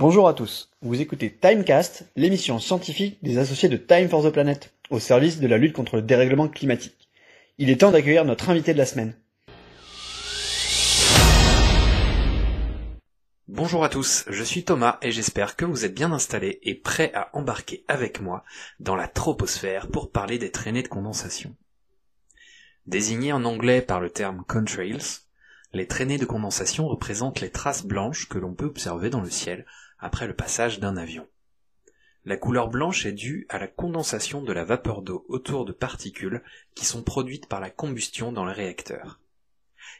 Bonjour à tous, vous écoutez Timecast, l'émission scientifique des associés de Time for the Planet, au service de la lutte contre le dérèglement climatique. Il est temps d'accueillir notre invité de la semaine. Bonjour à tous, je suis Thomas et j'espère que vous êtes bien installés et prêts à embarquer avec moi dans la troposphère pour parler des traînées de condensation. Désignées en anglais par le terme contrails, les traînées de condensation représentent les traces blanches que l'on peut observer dans le ciel après le passage d'un avion. La couleur blanche est due à la condensation de la vapeur d'eau autour de particules qui sont produites par la combustion dans le réacteur.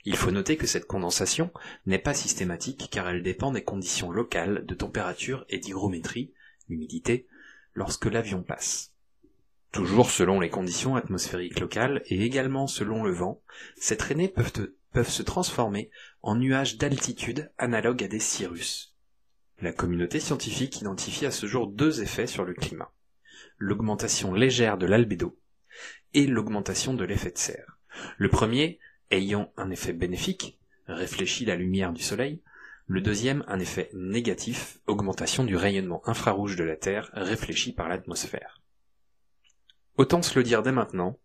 Il faut noter que cette condensation n'est pas systématique car elle dépend des conditions locales de température et d'hygrométrie, l'humidité, lorsque l'avion passe. Toujours selon les conditions atmosphériques locales et également selon le vent, ces traînées peuvent, peuvent se transformer en nuages d'altitude analogues à des cirrus. La communauté scientifique identifie à ce jour deux effets sur le climat. L'augmentation légère de l'albédo et l'augmentation de l'effet de serre. Le premier ayant un effet bénéfique, réfléchit la lumière du soleil, le deuxième un effet négatif, augmentation du rayonnement infrarouge de la Terre réfléchi par l'atmosphère. Autant se le dire dès maintenant,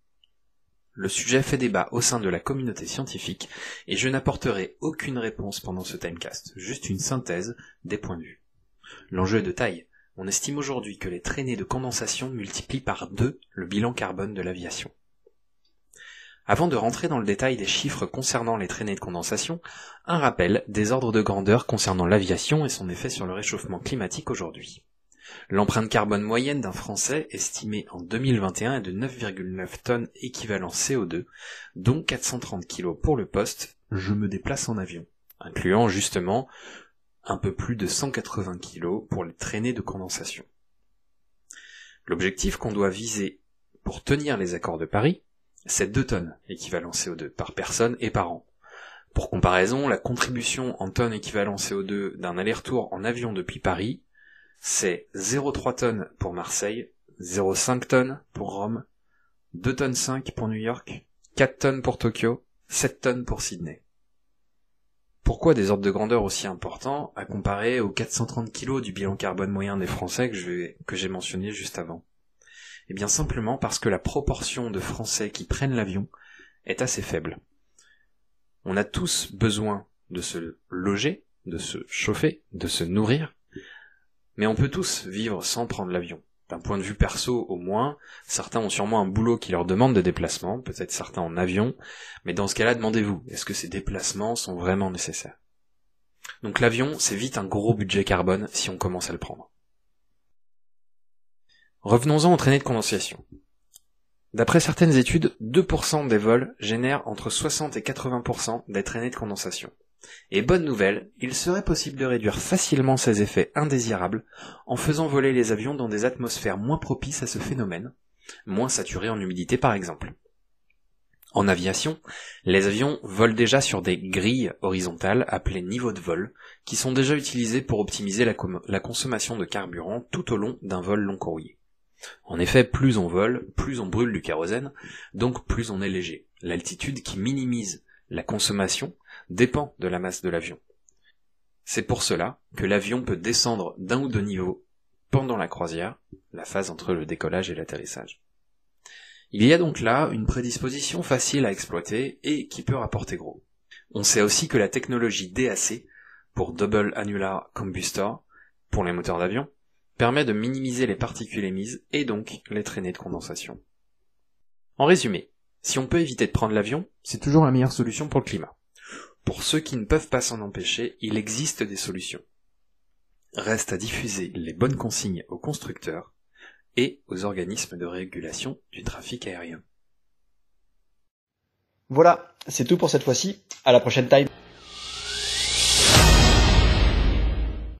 le sujet fait débat au sein de la communauté scientifique et je n'apporterai aucune réponse pendant ce timecast, juste une synthèse des points de vue. L'enjeu est de taille. On estime aujourd'hui que les traînées de condensation multiplient par deux le bilan carbone de l'aviation. Avant de rentrer dans le détail des chiffres concernant les traînées de condensation, un rappel des ordres de grandeur concernant l'aviation et son effet sur le réchauffement climatique aujourd'hui. L'empreinte carbone moyenne d'un Français estimée en 2021 est de 9,9 tonnes équivalent CO2, dont 430 kg pour le poste je me déplace en avion, incluant justement un peu plus de 180 kg pour les traînées de condensation. L'objectif qu'on doit viser pour tenir les accords de Paris, c'est 2 tonnes équivalent CO2 par personne et par an. Pour comparaison, la contribution en tonnes équivalent CO2 d'un aller-retour en avion depuis Paris, c'est 0,3 tonnes pour Marseille, 0,5 tonnes pour Rome, 2 tonnes 5 pour New York, 4 tonnes pour Tokyo, 7 tonnes pour Sydney. Pourquoi des ordres de grandeur aussi importants à comparer aux 430 kg du bilan carbone moyen des Français que que j'ai mentionné juste avant? Eh bien simplement parce que la proportion de Français qui prennent l'avion est assez faible. On a tous besoin de se loger, de se chauffer, de se nourrir, mais on peut tous vivre sans prendre l'avion. D'un point de vue perso au moins, certains ont sûrement un boulot qui leur demande des déplacements, peut-être certains en avion, mais dans ce cas-là, demandez-vous, est-ce que ces déplacements sont vraiment nécessaires? Donc l'avion, c'est vite un gros budget carbone si on commence à le prendre. Revenons-en aux traînées de condensation. D'après certaines études, 2% des vols génèrent entre 60 et 80% des traînées de condensation. Et bonne nouvelle, il serait possible de réduire facilement ces effets indésirables en faisant voler les avions dans des atmosphères moins propices à ce phénomène, moins saturées en humidité par exemple. En aviation, les avions volent déjà sur des grilles horizontales appelées niveaux de vol, qui sont déjà utilisées pour optimiser la, la consommation de carburant tout au long d'un vol long courrier. En effet, plus on vole, plus on brûle du kérosène, donc plus on est léger. L'altitude qui minimise la consommation dépend de la masse de l'avion. C'est pour cela que l'avion peut descendre d'un ou deux niveaux pendant la croisière, la phase entre le décollage et l'atterrissage. Il y a donc là une prédisposition facile à exploiter et qui peut rapporter gros. On sait aussi que la technologie DAC, pour Double Annular Combustor, pour les moteurs d'avion, permet de minimiser les particules émises et donc les traînées de condensation. En résumé, si on peut éviter de prendre l'avion, c'est toujours la meilleure solution pour le climat. Pour ceux qui ne peuvent pas s'en empêcher, il existe des solutions. Reste à diffuser les bonnes consignes aux constructeurs et aux organismes de régulation du trafic aérien. Voilà, c'est tout pour cette fois-ci. À la prochaine time.